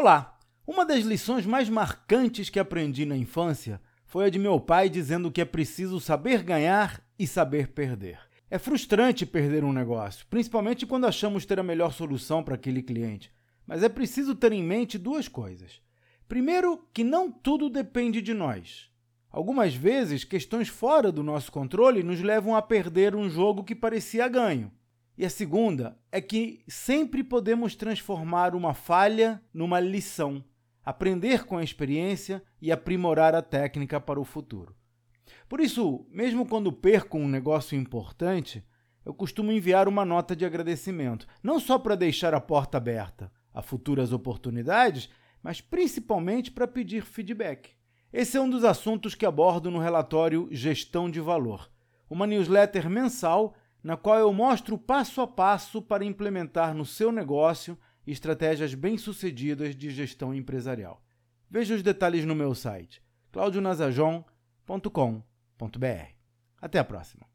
Olá! Uma das lições mais marcantes que aprendi na infância foi a de meu pai dizendo que é preciso saber ganhar e saber perder. É frustrante perder um negócio, principalmente quando achamos ter a melhor solução para aquele cliente. Mas é preciso ter em mente duas coisas. Primeiro, que não tudo depende de nós. Algumas vezes, questões fora do nosso controle nos levam a perder um jogo que parecia ganho. E a segunda é que sempre podemos transformar uma falha numa lição, aprender com a experiência e aprimorar a técnica para o futuro. Por isso, mesmo quando perco um negócio importante, eu costumo enviar uma nota de agradecimento, não só para deixar a porta aberta a futuras oportunidades, mas principalmente para pedir feedback. Esse é um dos assuntos que abordo no relatório Gestão de Valor, uma newsletter mensal na qual eu mostro passo a passo para implementar no seu negócio estratégias bem-sucedidas de gestão empresarial. Veja os detalhes no meu site claudionazajon.com.br. Até a próxima!